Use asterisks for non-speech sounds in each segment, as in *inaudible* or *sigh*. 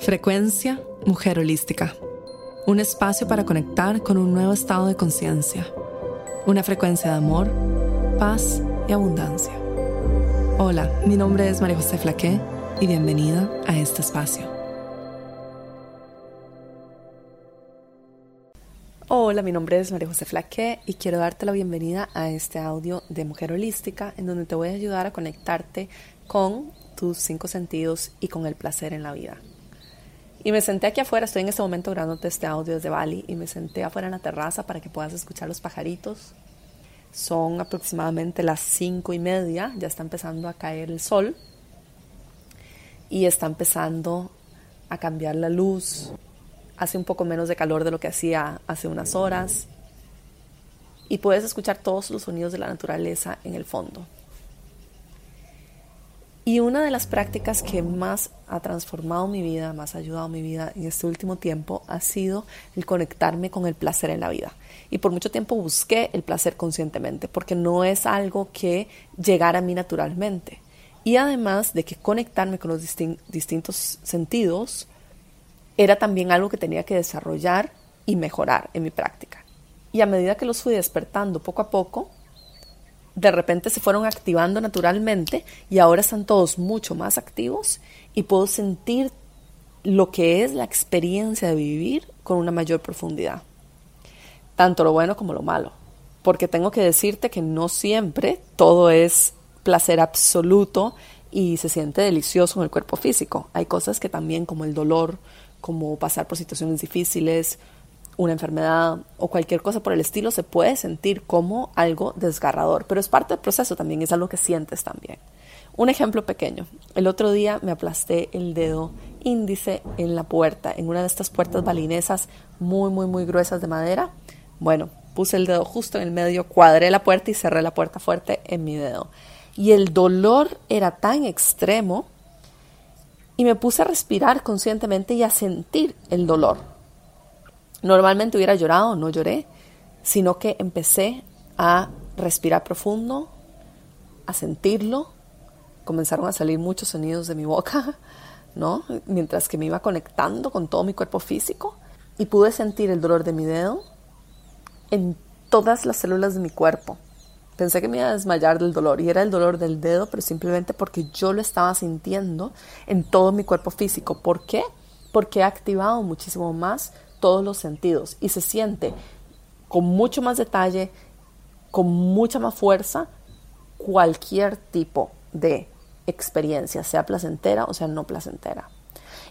Frecuencia Mujer Holística. Un espacio para conectar con un nuevo estado de conciencia. Una frecuencia de amor, paz y abundancia. Hola, mi nombre es María José Flaqué y bienvenida a este espacio. Hola, mi nombre es María José Flaqué y quiero darte la bienvenida a este audio de Mujer Holística en donde te voy a ayudar a conectarte con tus cinco sentidos y con el placer en la vida. Y me senté aquí afuera, estoy en este momento grabándote este audio desde Bali y me senté afuera en la terraza para que puedas escuchar los pajaritos. Son aproximadamente las cinco y media, ya está empezando a caer el sol y está empezando a cambiar la luz. Hace un poco menos de calor de lo que hacía hace unas horas y puedes escuchar todos los sonidos de la naturaleza en el fondo. Y una de las prácticas que más ha transformado mi vida, más ha ayudado mi vida en este último tiempo, ha sido el conectarme con el placer en la vida. Y por mucho tiempo busqué el placer conscientemente, porque no es algo que llegara a mí naturalmente. Y además de que conectarme con los distintos sentidos era también algo que tenía que desarrollar y mejorar en mi práctica. Y a medida que los fui despertando poco a poco, de repente se fueron activando naturalmente y ahora están todos mucho más activos y puedo sentir lo que es la experiencia de vivir con una mayor profundidad, tanto lo bueno como lo malo, porque tengo que decirte que no siempre todo es placer absoluto y se siente delicioso en el cuerpo físico. Hay cosas que también como el dolor, como pasar por situaciones difíciles, una enfermedad o cualquier cosa por el estilo se puede sentir como algo desgarrador, pero es parte del proceso también, es algo que sientes también. Un ejemplo pequeño. El otro día me aplasté el dedo índice en la puerta, en una de estas puertas balinesas muy, muy, muy gruesas de madera. Bueno, puse el dedo justo en el medio, cuadré la puerta y cerré la puerta fuerte en mi dedo. Y el dolor era tan extremo y me puse a respirar conscientemente y a sentir el dolor Normalmente hubiera llorado, no lloré, sino que empecé a respirar profundo, a sentirlo. Comenzaron a salir muchos sonidos de mi boca, *laughs* ¿no? Mientras que me iba conectando con todo mi cuerpo físico y pude sentir el dolor de mi dedo en todas las células de mi cuerpo. Pensé que me iba a desmayar del dolor y era el dolor del dedo, pero simplemente porque yo lo estaba sintiendo en todo mi cuerpo físico. ¿Por qué? Porque he activado muchísimo más todos los sentidos y se siente con mucho más detalle, con mucha más fuerza, cualquier tipo de experiencia, sea placentera o sea no placentera.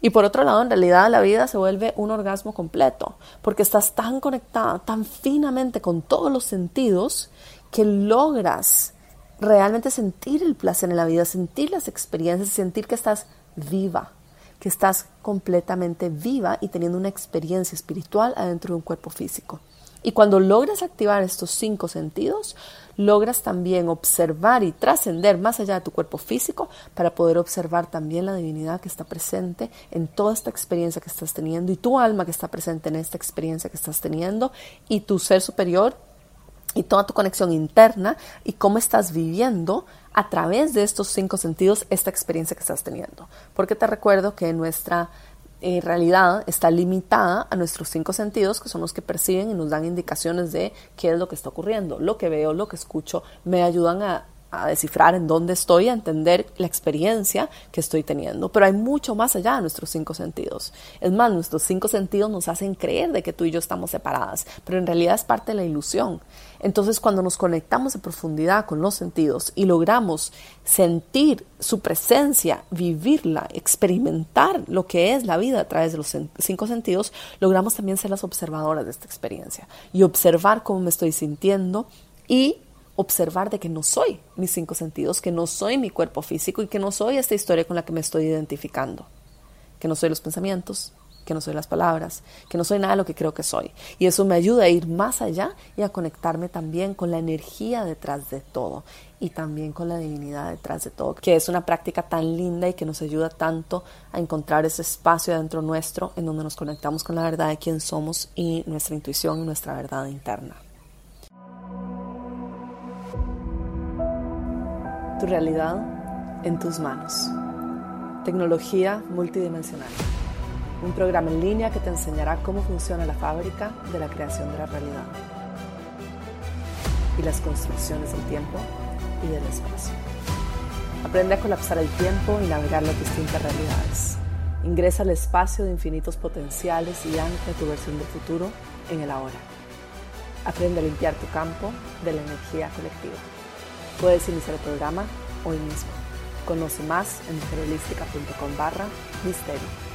Y por otro lado, en realidad la vida se vuelve un orgasmo completo, porque estás tan conectada, tan finamente con todos los sentidos, que logras realmente sentir el placer en la vida, sentir las experiencias, sentir que estás viva, que estás completamente viva y teniendo una experiencia espiritual adentro de un cuerpo físico. Y cuando logras activar estos cinco sentidos, logras también observar y trascender más allá de tu cuerpo físico para poder observar también la divinidad que está presente en toda esta experiencia que estás teniendo y tu alma que está presente en esta experiencia que estás teniendo y tu ser superior y toda tu conexión interna y cómo estás viviendo a través de estos cinco sentidos esta experiencia que estás teniendo. Porque te recuerdo que nuestra eh, realidad está limitada a nuestros cinco sentidos, que son los que perciben y nos dan indicaciones de qué es lo que está ocurriendo. Lo que veo, lo que escucho, me ayudan a a descifrar en dónde estoy, a entender la experiencia que estoy teniendo. Pero hay mucho más allá de nuestros cinco sentidos. Es más, nuestros cinco sentidos nos hacen creer de que tú y yo estamos separadas, pero en realidad es parte de la ilusión. Entonces, cuando nos conectamos en profundidad con los sentidos y logramos sentir su presencia, vivirla, experimentar lo que es la vida a través de los cinco sentidos, logramos también ser las observadoras de esta experiencia y observar cómo me estoy sintiendo y observar de que no soy mis cinco sentidos, que no soy mi cuerpo físico y que no soy esta historia con la que me estoy identificando, que no soy los pensamientos, que no soy las palabras, que no soy nada de lo que creo que soy. Y eso me ayuda a ir más allá y a conectarme también con la energía detrás de todo y también con la divinidad detrás de todo, que es una práctica tan linda y que nos ayuda tanto a encontrar ese espacio adentro nuestro en donde nos conectamos con la verdad de quién somos y nuestra intuición y nuestra verdad interna. Tu realidad en tus manos. Tecnología multidimensional. un programa en línea que te enseñará cómo funciona la fábrica de la creación de la realidad y las construcciones del tiempo y del espacio. Aprende a colapsar el tiempo y navegar las distintas realidades. Ingresa al espacio de infinitos potenciales y ancla tu versión del futuro en el ahora. Aprende a limpiar tu campo de la energía colectiva. Puedes iniciar el programa hoy mismo. Conoce más en mujerholística.com barra misterio.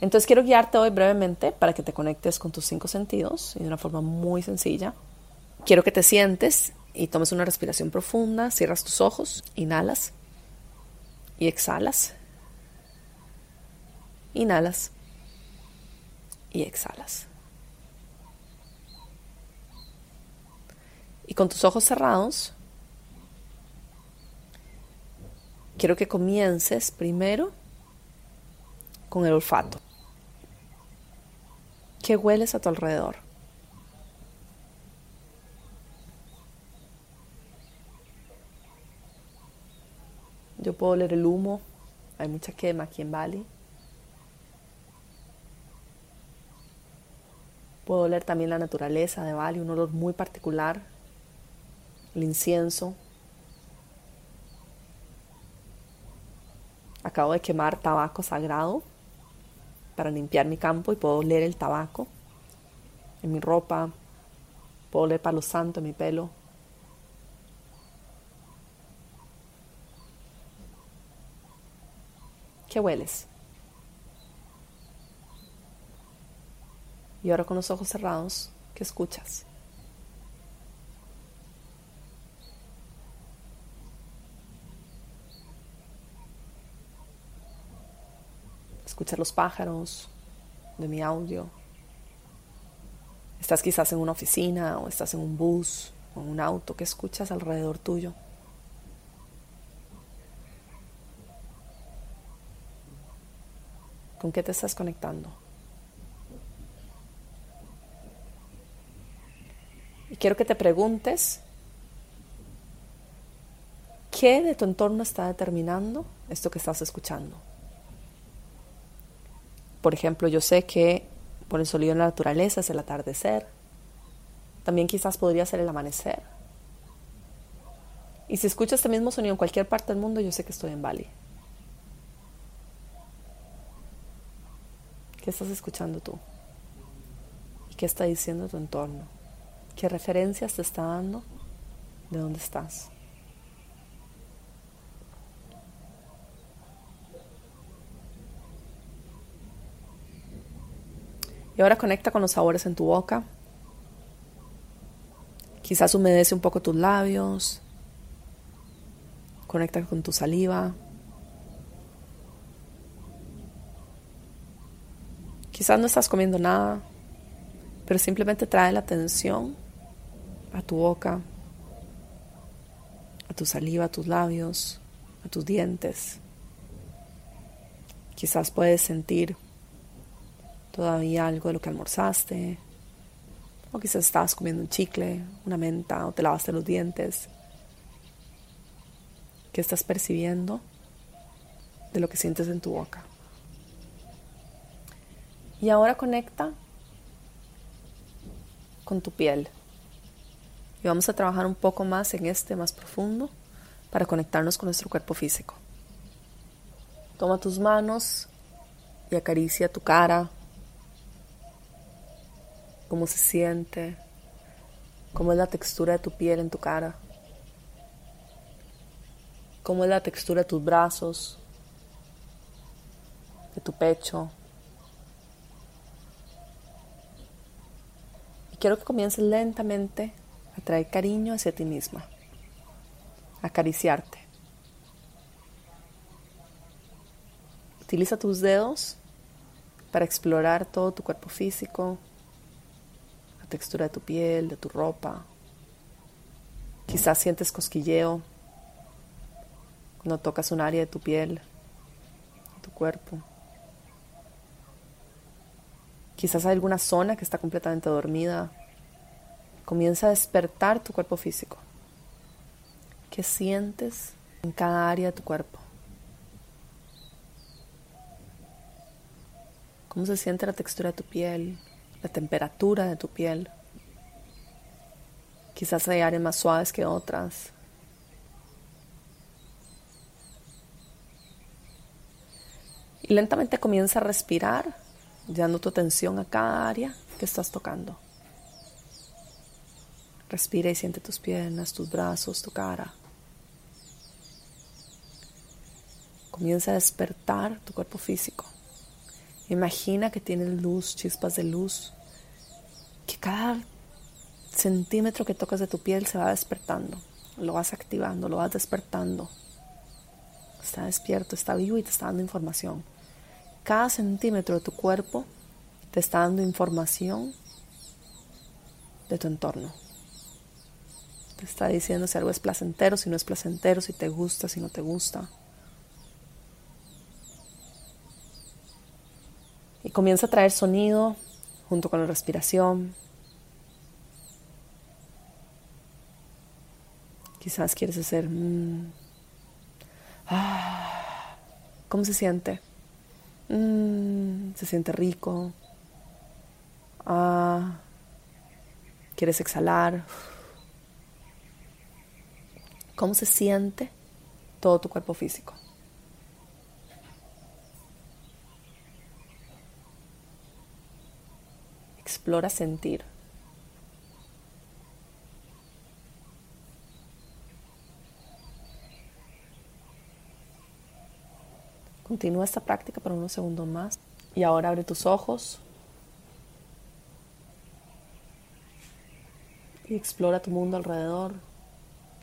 Entonces quiero guiarte hoy brevemente para que te conectes con tus cinco sentidos y de una forma muy sencilla. Quiero que te sientes y tomes una respiración profunda, cierras tus ojos, inhalas y exhalas. Inhalas y exhalas. Y con tus ojos cerrados, quiero que comiences primero con el olfato. ¿Qué hueles a tu alrededor? Yo puedo oler el humo, hay mucha quema aquí en Bali. Puedo oler también la naturaleza de Bali, un olor muy particular, el incienso. Acabo de quemar tabaco sagrado para limpiar mi campo y puedo oler el tabaco en mi ropa, puedo oler palo santo en mi pelo. ¿Qué hueles? Y ahora con los ojos cerrados, ¿qué escuchas? Escuchar los pájaros de mi audio. Estás quizás en una oficina o estás en un bus o en un auto que escuchas alrededor tuyo. ¿Con qué te estás conectando? Y quiero que te preguntes, ¿qué de tu entorno está determinando esto que estás escuchando? Por ejemplo, yo sé que por el sonido en la naturaleza es el atardecer. También quizás podría ser el amanecer. Y si escuchas este mismo sonido en cualquier parte del mundo, yo sé que estoy en Bali. ¿Qué estás escuchando tú? ¿Y qué está diciendo tu entorno? ¿Qué referencias te está dando de dónde estás? Y ahora conecta con los sabores en tu boca. Quizás humedece un poco tus labios. Conecta con tu saliva. Quizás no estás comiendo nada, pero simplemente trae la atención a tu boca, a tu saliva, a tus labios, a tus dientes. Quizás puedes sentir todavía algo de lo que almorzaste, o quizás estabas comiendo un chicle, una menta, o te lavaste los dientes. ¿Qué estás percibiendo de lo que sientes en tu boca? Y ahora conecta con tu piel. Y vamos a trabajar un poco más en este más profundo para conectarnos con nuestro cuerpo físico. Toma tus manos y acaricia tu cara, cómo se siente, cómo es la textura de tu piel en tu cara, cómo es la textura de tus brazos, de tu pecho. Y quiero que comiences lentamente a traer cariño hacia ti misma, a acariciarte. Utiliza tus dedos para explorar todo tu cuerpo físico, textura de tu piel, de tu ropa. Quizás sientes cosquilleo cuando tocas un área de tu piel, de tu cuerpo. Quizás hay alguna zona que está completamente dormida. Comienza a despertar tu cuerpo físico. ¿Qué sientes en cada área de tu cuerpo? ¿Cómo se siente la textura de tu piel? La temperatura de tu piel. Quizás hay áreas más suaves que otras. Y lentamente comienza a respirar, llevando tu atención a cada área que estás tocando. Respira y siente tus piernas, tus brazos, tu cara. Comienza a despertar tu cuerpo físico. Imagina que tienes luz, chispas de luz, que cada centímetro que tocas de tu piel se va despertando, lo vas activando, lo vas despertando. Está despierto, está vivo y te está dando información. Cada centímetro de tu cuerpo te está dando información de tu entorno. Te está diciendo si algo es placentero, si no es placentero, si te gusta, si no te gusta. Y comienza a traer sonido junto con la respiración. Quizás quieres hacer... Mm, ah, ¿Cómo se siente? Mm, se siente rico. Ah, ¿Quieres exhalar? ¿Cómo se siente todo tu cuerpo físico? Explora sentir. Continúa esta práctica por unos segundos más y ahora abre tus ojos y explora tu mundo alrededor.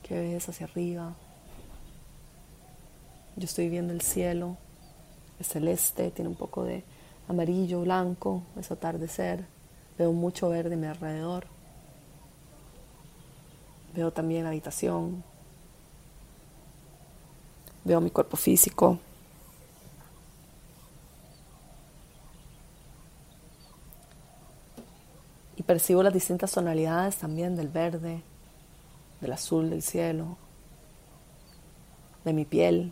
¿Qué ves hacia arriba? Yo estoy viendo el cielo, es celeste, tiene un poco de amarillo, blanco, es atardecer. Veo mucho verde a mi alrededor. Veo también la habitación. Veo mi cuerpo físico. Y percibo las distintas tonalidades también del verde, del azul del cielo, de mi piel.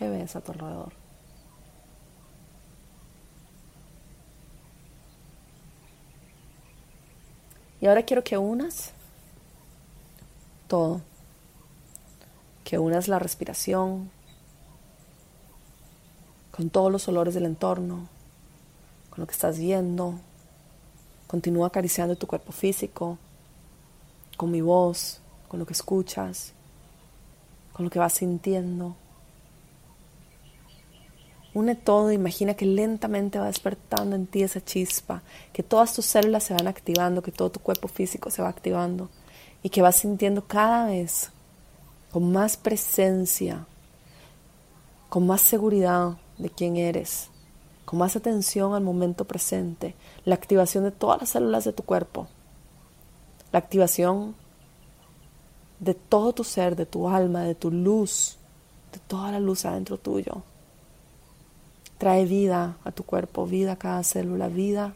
¿Qué ves a tu alrededor? Y ahora quiero que unas todo, que unas la respiración con todos los olores del entorno, con lo que estás viendo. Continúa acariciando tu cuerpo físico, con mi voz, con lo que escuchas, con lo que vas sintiendo. Une todo, imagina que lentamente va despertando en ti esa chispa, que todas tus células se van activando, que todo tu cuerpo físico se va activando y que vas sintiendo cada vez con más presencia, con más seguridad de quién eres, con más atención al momento presente, la activación de todas las células de tu cuerpo, la activación de todo tu ser, de tu alma, de tu luz, de toda la luz adentro tuyo. Trae vida a tu cuerpo, vida a cada célula, vida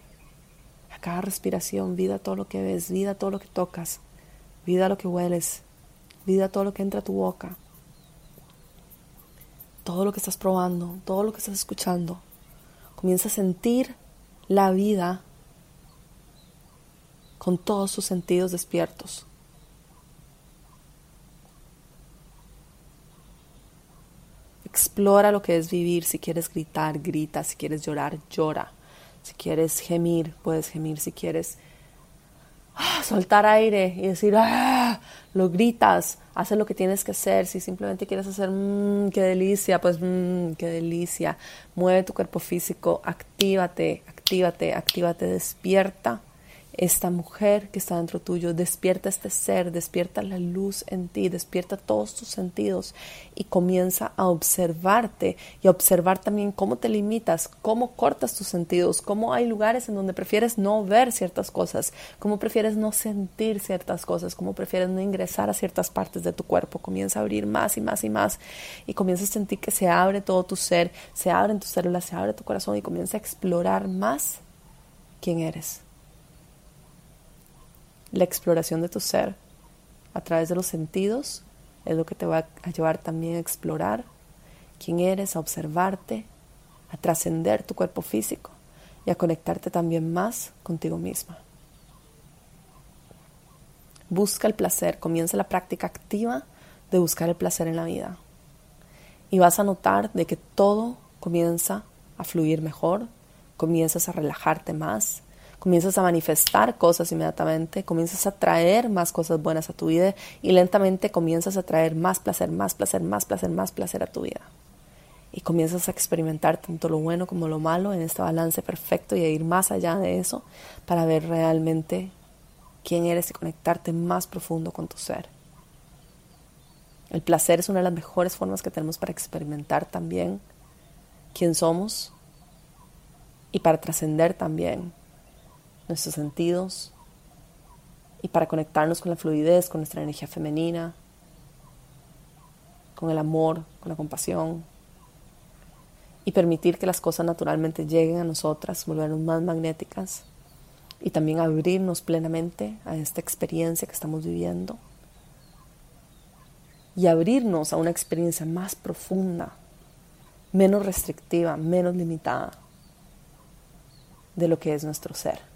a cada respiración, vida a todo lo que ves, vida a todo lo que tocas, vida a lo que hueles, vida a todo lo que entra a tu boca, todo lo que estás probando, todo lo que estás escuchando. Comienza a sentir la vida con todos sus sentidos despiertos. Explora lo que es vivir. Si quieres gritar, grita. Si quieres llorar, llora. Si quieres gemir, puedes gemir. Si quieres ah, soltar aire y decir, ah, lo gritas, haces lo que tienes que hacer. Si simplemente quieres hacer, mmm, qué delicia, pues mmm, qué delicia. Mueve tu cuerpo físico, actívate, actívate, actívate, despierta esta mujer que está dentro tuyo, despierta este ser, despierta la luz en ti, despierta todos tus sentidos y comienza a observarte y a observar también cómo te limitas, cómo cortas tus sentidos, cómo hay lugares en donde prefieres no ver ciertas cosas, cómo prefieres no sentir ciertas cosas, cómo prefieres no ingresar a ciertas partes de tu cuerpo. Comienza a abrir más y más y más y comienza a sentir que se abre todo tu ser, se abren tus células, se abre tu corazón y comienza a explorar más quién eres la exploración de tu ser a través de los sentidos es lo que te va a llevar también a explorar quién eres, a observarte, a trascender tu cuerpo físico y a conectarte también más contigo misma. Busca el placer, comienza la práctica activa de buscar el placer en la vida. Y vas a notar de que todo comienza a fluir mejor, comienzas a relajarte más, comienzas a manifestar cosas inmediatamente, comienzas a traer más cosas buenas a tu vida y lentamente comienzas a traer más placer, más placer, más placer, más placer a tu vida. Y comienzas a experimentar tanto lo bueno como lo malo en este balance perfecto y a ir más allá de eso para ver realmente quién eres y conectarte más profundo con tu ser. El placer es una de las mejores formas que tenemos para experimentar también quién somos y para trascender también nuestros sentidos y para conectarnos con la fluidez, con nuestra energía femenina, con el amor, con la compasión y permitir que las cosas naturalmente lleguen a nosotras, volvernos más magnéticas y también abrirnos plenamente a esta experiencia que estamos viviendo y abrirnos a una experiencia más profunda, menos restrictiva, menos limitada de lo que es nuestro ser.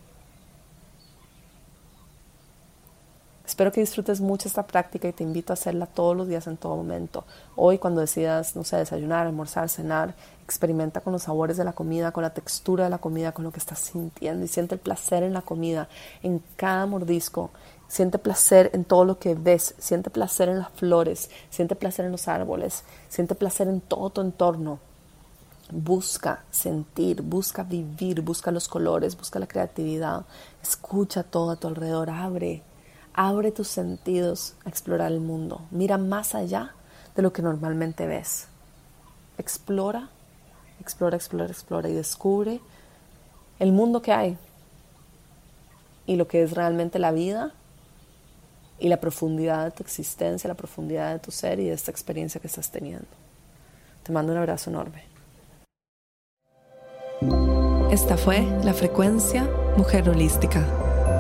Espero que disfrutes mucho esta práctica y te invito a hacerla todos los días en todo momento. Hoy cuando decidas, no sé, desayunar, almorzar, cenar, experimenta con los sabores de la comida, con la textura de la comida, con lo que estás sintiendo y siente el placer en la comida, en cada mordisco. Siente placer en todo lo que ves, siente placer en las flores, siente placer en los árboles, siente placer en todo tu entorno. Busca sentir, busca vivir, busca los colores, busca la creatividad, escucha todo a tu alrededor, abre, Abre tus sentidos a explorar el mundo. Mira más allá de lo que normalmente ves. Explora, explora, explora, explora y descubre el mundo que hay y lo que es realmente la vida y la profundidad de tu existencia, la profundidad de tu ser y de esta experiencia que estás teniendo. Te mando un abrazo enorme. Esta fue la frecuencia Mujer Holística